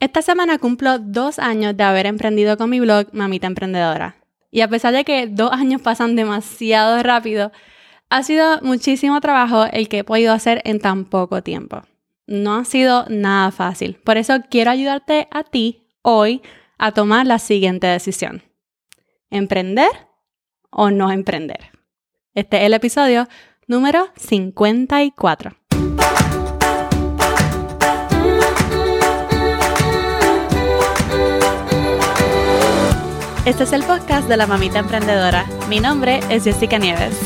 Esta semana cumplo dos años de haber emprendido con mi blog Mamita Emprendedora. Y a pesar de que dos años pasan demasiado rápido, ha sido muchísimo trabajo el que he podido hacer en tan poco tiempo. No ha sido nada fácil. Por eso quiero ayudarte a ti hoy a tomar la siguiente decisión. ¿Emprender o no emprender? Este es el episodio número 54. Este es el podcast de la mamita emprendedora. Mi nombre es Jessica Nieves.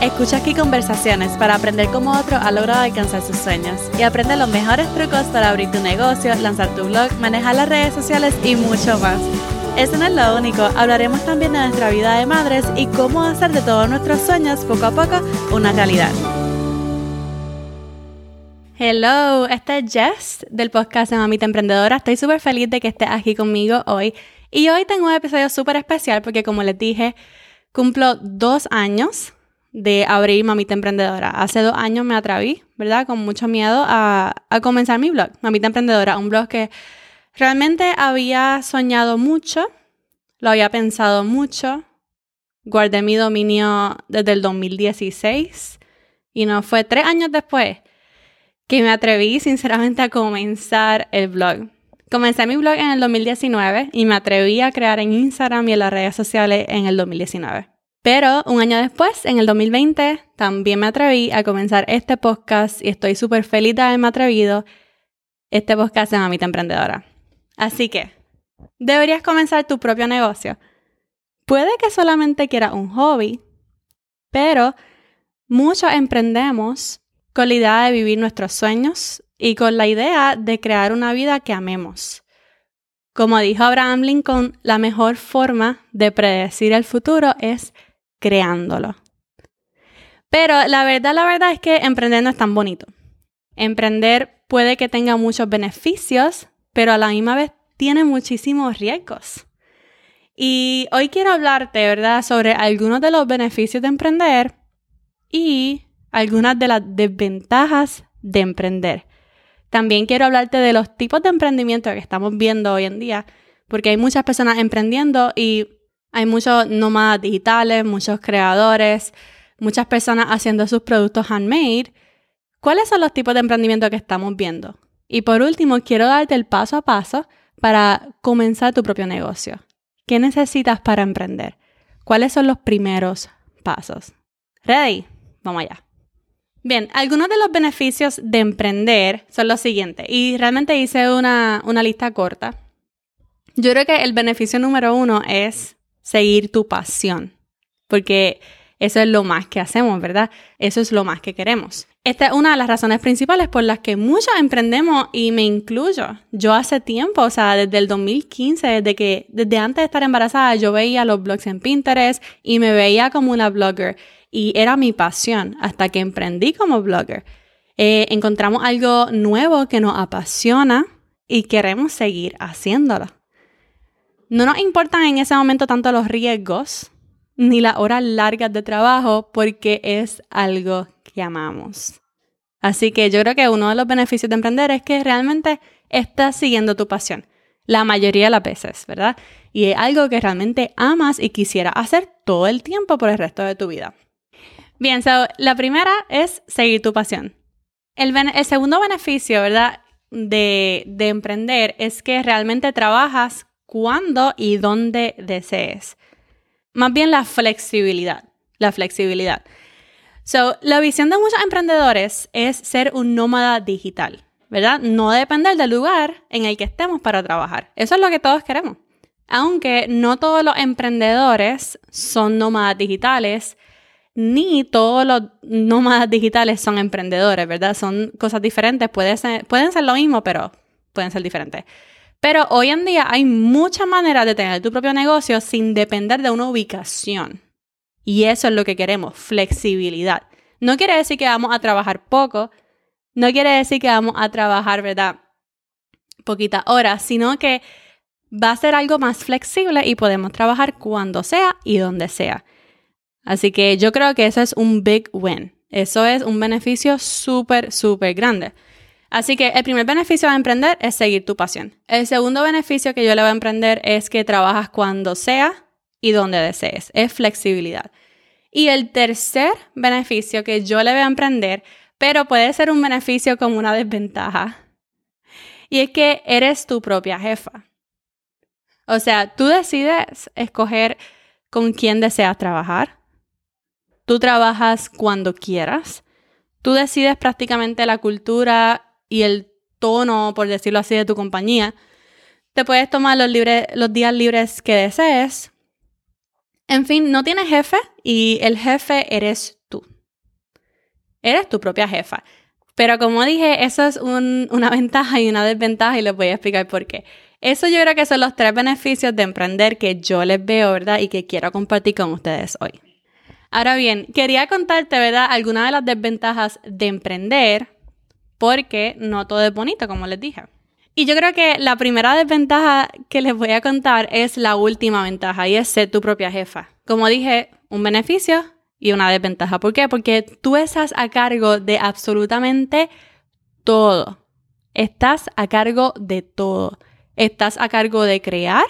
Escucha aquí conversaciones para aprender cómo otro ha logrado alcanzar sus sueños y aprende los mejores trucos para abrir tu negocio, lanzar tu blog, manejar las redes sociales y mucho más. Eso no es lo único, hablaremos también de nuestra vida de madres y cómo hacer de todos nuestros sueños poco a poco una realidad. Hello, este es Jess del podcast de Mamita Emprendedora. Estoy súper feliz de que estés aquí conmigo hoy y hoy tengo un episodio súper especial porque como les dije, cumplo dos años de abrir Mamita Emprendedora. Hace dos años me atreví, ¿verdad? Con mucho miedo a, a comenzar mi blog, Mamita Emprendedora, un blog que realmente había soñado mucho, lo había pensado mucho, guardé mi dominio desde el 2016 y no fue tres años después que me atreví sinceramente a comenzar el blog. Comencé mi blog en el 2019 y me atreví a crear en Instagram y en las redes sociales en el 2019. Pero un año después, en el 2020, también me atreví a comenzar este podcast y estoy súper feliz de haberme atrevido. Este podcast de Mamita Emprendedora. Así que, deberías comenzar tu propio negocio. Puede que solamente quieras un hobby, pero muchos emprendemos con la idea de vivir nuestros sueños y con la idea de crear una vida que amemos. Como dijo Abraham Lincoln, la mejor forma de predecir el futuro es creándolo. Pero la verdad, la verdad es que emprender no es tan bonito. Emprender puede que tenga muchos beneficios, pero a la misma vez tiene muchísimos riesgos. Y hoy quiero hablarte, ¿verdad?, sobre algunos de los beneficios de emprender y algunas de las desventajas de emprender. También quiero hablarte de los tipos de emprendimiento que estamos viendo hoy en día, porque hay muchas personas emprendiendo y hay muchos nómadas digitales, muchos creadores, muchas personas haciendo sus productos handmade. ¿Cuáles son los tipos de emprendimiento que estamos viendo? Y por último, quiero darte el paso a paso para comenzar tu propio negocio. ¿Qué necesitas para emprender? ¿Cuáles son los primeros pasos? ¿Ready? Vamos allá. Bien, algunos de los beneficios de emprender son los siguientes. Y realmente hice una, una lista corta. Yo creo que el beneficio número uno es seguir tu pasión. Porque eso es lo más que hacemos, ¿verdad? Eso es lo más que queremos. Esta es una de las razones principales por las que muchos emprendemos y me incluyo. Yo hace tiempo, o sea, desde el 2015, desde que desde antes de estar embarazada, yo veía los blogs en Pinterest y me veía como una blogger y era mi pasión hasta que emprendí como blogger. Eh, encontramos algo nuevo que nos apasiona y queremos seguir haciéndolo. No nos importan en ese momento tanto los riesgos ni las horas largas de trabajo porque es algo que amamos. Así que yo creo que uno de los beneficios de emprender es que realmente estás siguiendo tu pasión. La mayoría de las veces, ¿verdad? Y es algo que realmente amas y quisieras hacer todo el tiempo por el resto de tu vida. Bien, la primera es seguir tu pasión. El, segundo beneficio, ¿verdad? De, de emprender es que realmente trabajas cuando y donde desees. Más bien la flexibilidad. La flexibilidad. So, la visión de muchos emprendedores es ser un nómada digital, ¿verdad? No depender del lugar en el que estemos para trabajar. Eso es lo que todos queremos. Aunque no todos los emprendedores son nómadas digitales ni todos los nómadas digitales son emprendedores, ¿verdad? Son cosas diferentes, pueden ser, lo mismo, pero pueden ser diferentes. Pero hoy en día hay muchas maneras de tener tu propio negocio sin depender de una ubicación. Y eso es lo que queremos, flexibilidad. No quiere decir que vamos a trabajar poco, no quiere decir que vamos a trabajar, ¿verdad? Poquitas horas, sino que va a ser algo más flexible y podemos trabajar cuando sea y donde sea. Así que yo creo que eso es un big win. Eso es un beneficio súper, súper grande. Así que el primer beneficio de emprender es seguir tu pasión. El segundo beneficio que yo le voy a emprender es que trabajas cuando sea y donde desees. Es flexibilidad. Y el tercer beneficio que yo le voy a emprender, pero puede ser un beneficio como una desventaja, y es que eres tu propia jefa. O sea, tú decides escoger con quién deseas trabajar. Tú trabajas cuando quieras. Tú decides prácticamente la cultura y el tono, por decirlo así, de tu compañía. Te puedes tomar los, días libres que desees. En fin, no tienes jefe y el jefe eres tú. Eres tu propia jefa. Pero como dije, eso es una ventaja y una desventaja y les voy a explicar por qué. Eso yo creo que son los tres beneficios de emprender que yo les veo, ¿verdad? Y que quiero compartir con ustedes hoy. Ahora bien, quería contarte, ¿verdad? Algunas de las desventajas de emprender porque no todo es bonito, como les dije. Y yo creo que la primera desventaja que les voy a contar es la última ventaja y es ser tu propia jefa. Como dije, un beneficio y una desventaja. ¿Por qué? Porque tú estás a cargo de absolutamente todo. Estás a cargo de todo. Estás a cargo de crear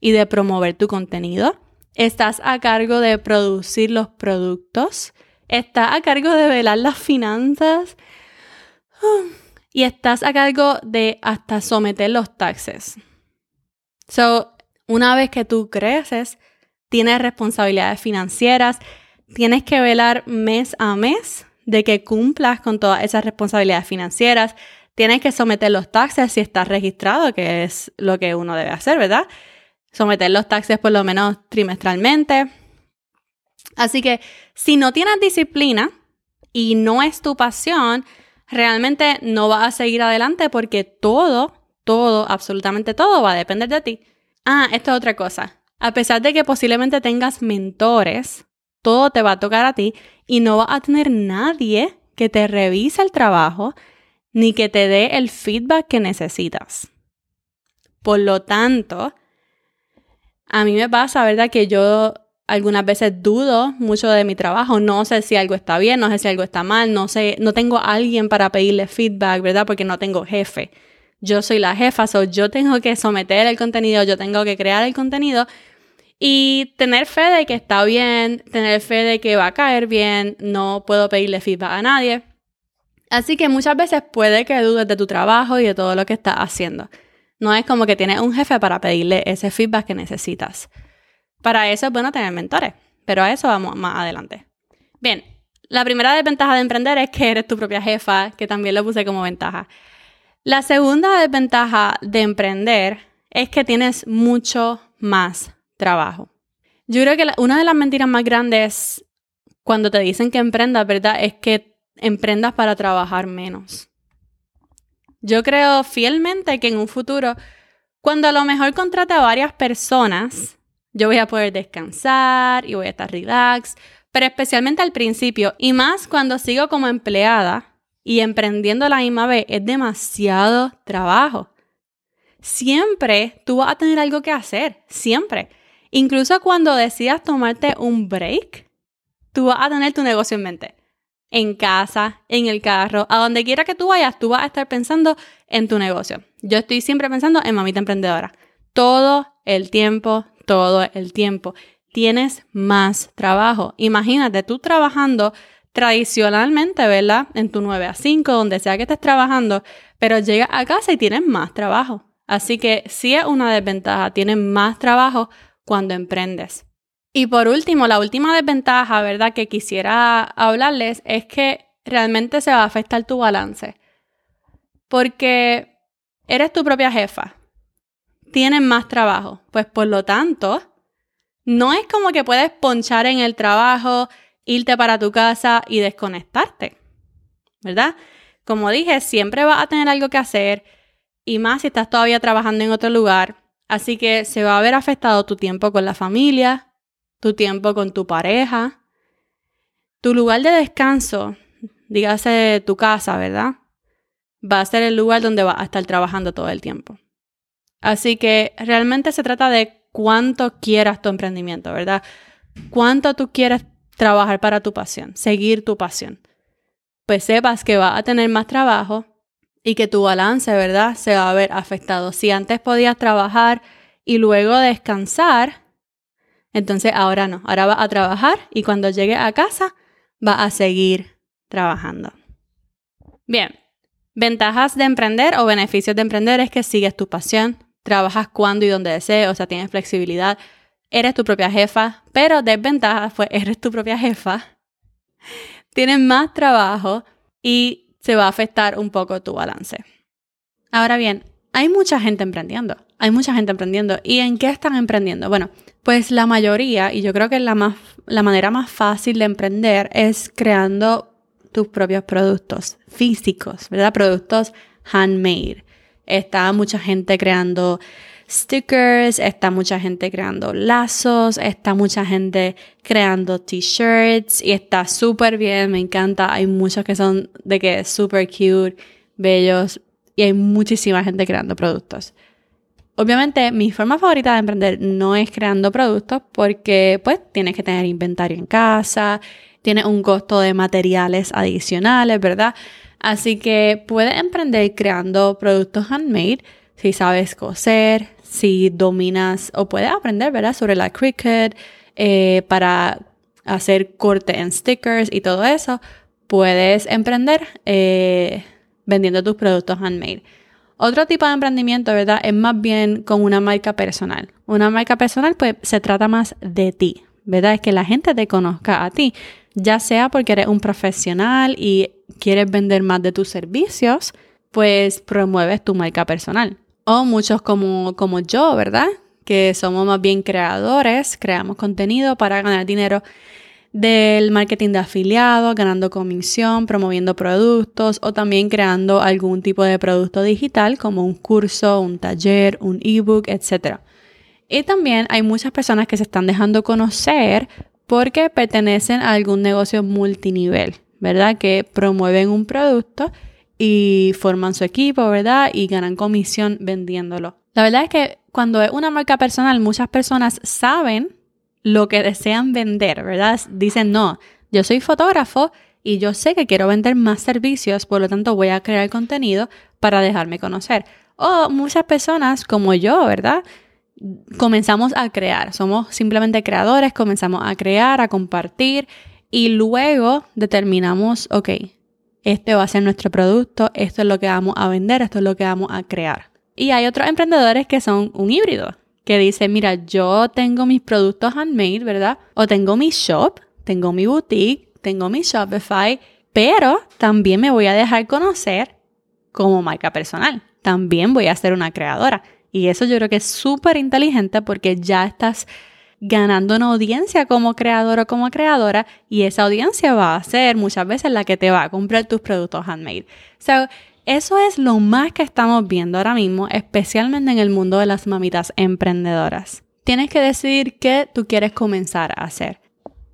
y de promover tu contenido. Estás a cargo de producir los productos. Estás a cargo de velar las finanzas. Y estás a cargo de hasta someter los taxes. So, una vez que tú creces, tienes responsabilidades financieras, tienes que velar mes a mes de que cumplas con todas esas responsabilidades financieras. Tienes que someter los taxes si estás registrado, que es lo que uno debe hacer, ¿verdad? Someter los taxes por lo menos trimestralmente. Así que si no tienes disciplina y no es tu pasión, realmente no vas a seguir adelante porque todo, todo, absolutamente todo va a depender de ti. Ah, esto es otra cosa. A pesar de que posiblemente tengas mentores, todo te va a tocar a ti y no vas a tener nadie que te revise el trabajo ni que te dé el feedback que necesitas. Por lo tanto, a mí me pasa, ¿verdad? Que yo algunas veces dudo mucho de mi trabajo, no sé si algo está bien, no sé si algo está mal, no sé, no tengo a alguien para pedirle feedback, ¿verdad? Porque no tengo jefe. Yo soy la jefa, so yo tengo que someter el contenido, yo tengo que crear el contenido y tener fe de que está bien, tener fe de que va a caer bien, no puedo pedirle feedback a nadie. Así que muchas veces puede que dudes de tu trabajo y de todo lo que estás haciendo. No es como que tienes un jefe para pedirle ese feedback que necesitas. Para eso es bueno tener mentores, pero a eso vamos más adelante. Bien, la primera desventaja de emprender es que eres tu propia jefa, que también lo puse como ventaja. La segunda desventaja de emprender es que tienes mucho más trabajo. Yo creo que una de las mentiras más grandes cuando te dicen que emprendas, ¿verdad? Es que emprendas para trabajar menos. Yo creo fielmente que en un futuro, cuando a lo mejor contrate a varias personas, yo voy a poder descansar y voy a estar relax, pero especialmente al principio y más cuando sigo como empleada y emprendiendo la misma vez, es demasiado trabajo. Siempre tú vas a tener algo que hacer, siempre. Incluso cuando decidas tomarte un break, tú vas a tener tu negocio en mente. En casa, en el carro, a donde quiera que tú vayas, tú vas a estar pensando en tu negocio. Yo estoy siempre pensando en mamita emprendedora. Todo el tiempo, todo el tiempo. Tienes más trabajo. Imagínate tú trabajando tradicionalmente, ¿verdad? En tu 9 a 5, donde sea que estés trabajando, pero llegas a casa y tienes más trabajo. Así que sí es una desventaja, tienes más trabajo cuando emprendes. Y por último, la última desventaja, ¿verdad? Que quisiera hablarles es que realmente se va a afectar tu balance. Porque eres tu propia jefa. Tienes más trabajo. Pues por lo tanto, no es como que puedes ponchar en el trabajo, irte para tu casa y desconectarte. ¿Verdad? Como dije, siempre vas a tener algo que hacer y más si estás todavía trabajando en otro lugar. Así que se va a ver afectado tu tiempo con la familia, tu tiempo con tu pareja, tu lugar de descanso, dígase tu casa, ¿verdad? Va a ser el lugar donde vas a estar trabajando todo el tiempo. Así que realmente se trata de cuánto quieras tu emprendimiento, ¿verdad? Cuánto tú quieres trabajar para tu pasión, seguir tu pasión. Pues sepas que vas a tener más trabajo y que tu balance, ¿verdad?, se va a ver afectado. Si antes podías trabajar y luego descansar, entonces ahora no, ahora va a trabajar y cuando llegue a casa va a seguir trabajando. Bien, ventajas de emprender o beneficios de emprender es que sigues tu pasión, trabajas cuando y donde desees, o sea, tienes flexibilidad, eres tu propia jefa, pero desventajas pues eres tu propia jefa, tienes más trabajo y se va a afectar un poco tu balance. Ahora bien, hay mucha gente emprendiendo, hay mucha gente emprendiendo. ¿Y en qué están emprendiendo? Bueno, pues la mayoría, y yo creo que la, más, la manera más fácil de emprender es creando tus propios productos físicos, ¿verdad? Productos handmade. Está mucha gente creando stickers, está mucha gente creando lazos, está mucha gente creando t-shirts y está súper bien, me encanta. Hay muchos que son de que súper cute, bellos y hay muchísima gente creando productos. Obviamente, mi forma favorita de emprender no es creando productos porque pues tienes que tener inventario en casa, tienes un costo de materiales adicionales, ¿verdad? Así que puedes emprender creando productos handmade si sabes coser, si dominas o puedes aprender, ¿verdad? Sobre la Cricut eh, para hacer corte en stickers y todo eso, puedes emprender eh, vendiendo tus productos handmade. Otro tipo de emprendimiento, ¿verdad? Es más bien con una marca personal. Una marca personal, pues se trata más de ti, ¿verdad? Es que la gente te conozca a ti, ya sea porque eres un profesional y quieres vender más de tus servicios, pues promueves tu marca personal. O muchos como, como yo, ¿verdad? Que somos más bien creadores, creamos contenido para ganar dinero del marketing de afiliados, ganando comisión, promoviendo productos o también creando algún tipo de producto digital como un curso, un taller, un ebook, etc. Y también hay muchas personas que se están dejando conocer porque pertenecen a algún negocio multinivel, ¿verdad? Que promueven un producto y forman su equipo, ¿verdad? Y ganan comisión vendiéndolo. La verdad es que cuando es una marca personal, muchas personas saben lo que desean vender, ¿verdad? Dicen, no, yo soy fotógrafo y yo sé que quiero vender más servicios, por lo tanto voy a crear contenido para dejarme conocer. O muchas personas como yo, ¿verdad? Comenzamos a crear, somos simplemente creadores, comenzamos a crear, a compartir y luego determinamos, ok, este va a ser nuestro producto, esto es lo que vamos a vender, esto es lo que vamos a crear. Y hay otros emprendedores que son un híbrido, que dice, mira, yo tengo mis productos handmade, ¿verdad? O tengo mi shop, tengo mi boutique, tengo mi Shopify, pero también me voy a dejar conocer como marca personal. También voy a ser una creadora. Y eso yo creo que es súper inteligente porque ya estás ganando una audiencia como creador o como creadora y esa audiencia va a ser muchas veces la que te va a comprar tus productos handmade. So, eso es lo más que estamos viendo ahora mismo, especialmente en el mundo de las mamitas emprendedoras. Tienes que decidir qué tú quieres comenzar a hacer.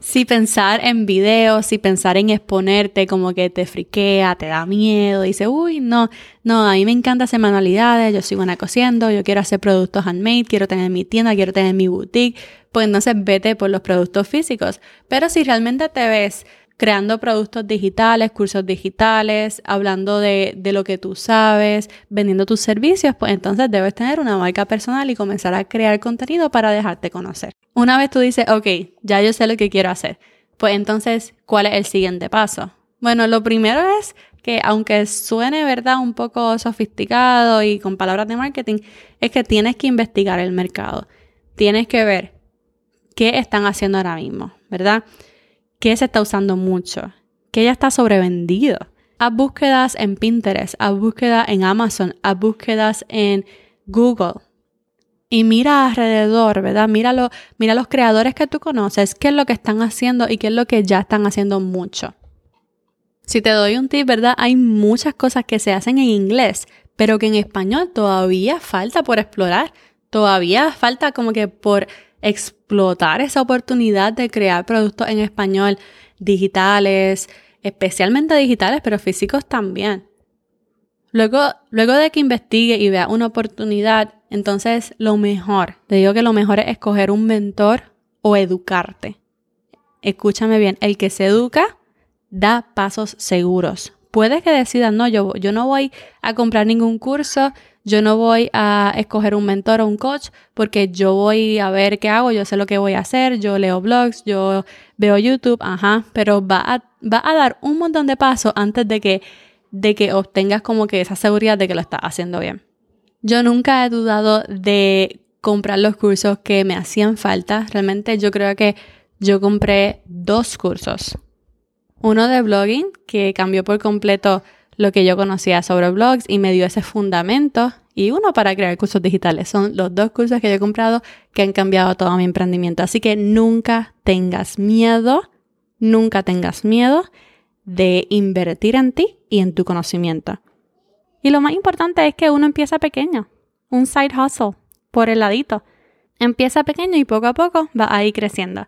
Si pensar en videos, si pensar en exponerte como que te friquea, te da miedo, dice, uy, no, no, a mí me encanta hacer manualidades, yo buena cociendo, yo quiero hacer productos handmade, quiero tener mi tienda, quiero tener mi boutique, pues entonces vete por los productos físicos. Pero si realmente te ves creando productos digitales, cursos digitales, hablando de, lo que tú sabes, vendiendo tus servicios, pues entonces debes tener una marca personal y comenzar a crear contenido para dejarte conocer. Una vez tú dices, ok, ya yo sé lo que quiero hacer, pues entonces, ¿cuál es el siguiente paso? Bueno, lo primero es que aunque suene, ¿verdad?, un poco sofisticado y con palabras de marketing, es que tienes que investigar el mercado. Tienes que ver qué están haciendo ahora mismo, ¿verdad? ¿Qué se está usando mucho? ¿Qué ya está sobrevendido? Haz búsquedas en Pinterest, haz búsquedas en Amazon, haz búsquedas en Google. Y mira alrededor, ¿verdad? Mira, mira los creadores que tú conoces, qué es lo que están haciendo y qué es lo que ya están haciendo mucho. Si te doy un tip, ¿verdad? Hay muchas cosas que se hacen en inglés, pero que en español todavía falta por explorar. Todavía falta como que por explotar esa oportunidad de crear productos en español digitales, especialmente digitales, pero físicos también. Luego, luego de que investigue y vea una oportunidad, entonces lo mejor, te digo que lo mejor es escoger un mentor o educarte. Escúchame bien, el que se educa da pasos seguros. puede que decidas, no, yo, yo no voy a comprar ningún curso, yo no voy a escoger un mentor o un coach porque yo voy a ver qué hago, yo sé lo que voy a hacer, yo leo blogs, yo veo YouTube, ajá, pero va a, va a dar un montón de pasos antes de que, de que obtengas como que esa seguridad de que lo estás haciendo bien. Yo nunca he dudado de comprar los cursos que me hacían falta. Realmente yo creo que yo compré dos cursos. Uno de blogging, que cambió por completo lo que yo conocía sobre blogs y me dio ese fundamento. Y uno para crear cursos digitales. Son los dos cursos que yo he comprado que han cambiado todo mi emprendimiento. Así que nunca tengas miedo, nunca tengas miedo de invertir en ti y en tu conocimiento. Y lo más importante es que uno empieza pequeño, un side hustle por el ladito. Empieza pequeño y poco a poco va a ir creciendo.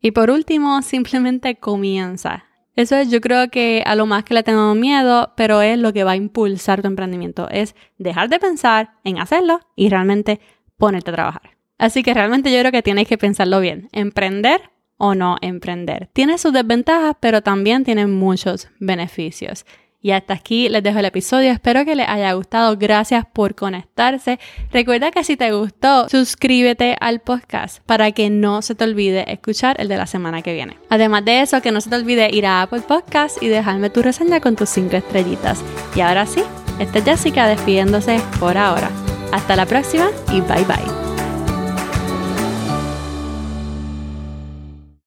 Y por último, simplemente comienza. Eso es, yo creo que a lo más que le tengo miedo, pero es lo que va a impulsar tu emprendimiento. Es dejar de pensar en hacerlo y realmente ponerte a trabajar. Así que realmente yo creo que tienes que pensarlo bien. Emprender o no emprender. Tiene sus desventajas, pero también tiene muchos beneficios. Y hasta aquí les dejo el episodio. Espero que les haya gustado. Gracias por conectarse. Recuerda que si te gustó, suscríbete al podcast para que no se te olvide escuchar el de la semana que viene. Además de eso, que no se te olvide ir a Apple Podcast y dejarme tu reseña con tus cinco estrellitas. Y ahora sí, esta es Jessica despidiéndose por ahora. Hasta la próxima y bye bye.